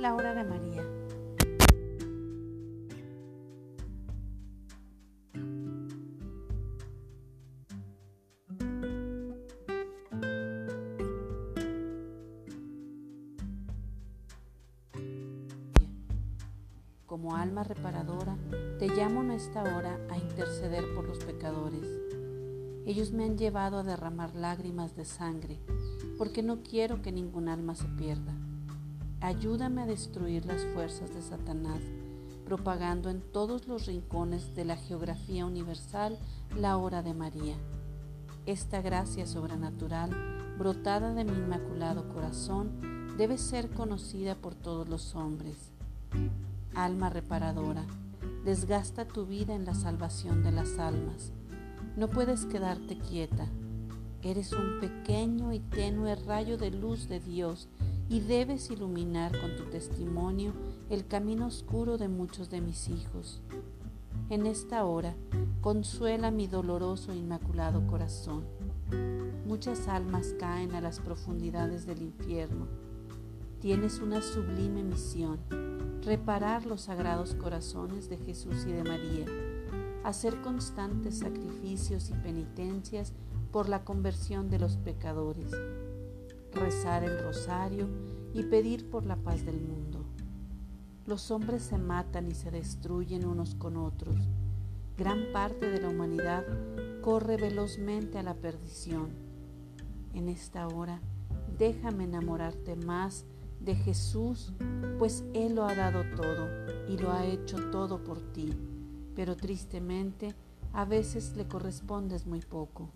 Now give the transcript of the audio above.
la hora de María. Como alma reparadora, te llamo en esta hora a interceder por los pecadores. Ellos me han llevado a derramar lágrimas de sangre, porque no quiero que ningún alma se pierda. Ayúdame a destruir las fuerzas de Satanás, propagando en todos los rincones de la geografía universal la hora de María. Esta gracia sobrenatural, brotada de mi inmaculado corazón, debe ser conocida por todos los hombres. Alma reparadora, desgasta tu vida en la salvación de las almas. No puedes quedarte quieta. Eres un pequeño y tenue rayo de luz de Dios y debes iluminar con tu testimonio el camino oscuro de muchos de mis hijos. En esta hora, consuela mi doloroso e inmaculado corazón. Muchas almas caen a las profundidades del infierno. Tienes una sublime misión, reparar los sagrados corazones de Jesús y de María, hacer constantes sacrificios y penitencias por la conversión de los pecadores, rezar el rosario y pedir por la paz del mundo. Los hombres se matan y se destruyen unos con otros. Gran parte de la humanidad corre velozmente a la perdición. En esta hora, déjame enamorarte más de Jesús, pues Él lo ha dado todo y lo ha hecho todo por ti, pero tristemente a veces le correspondes muy poco.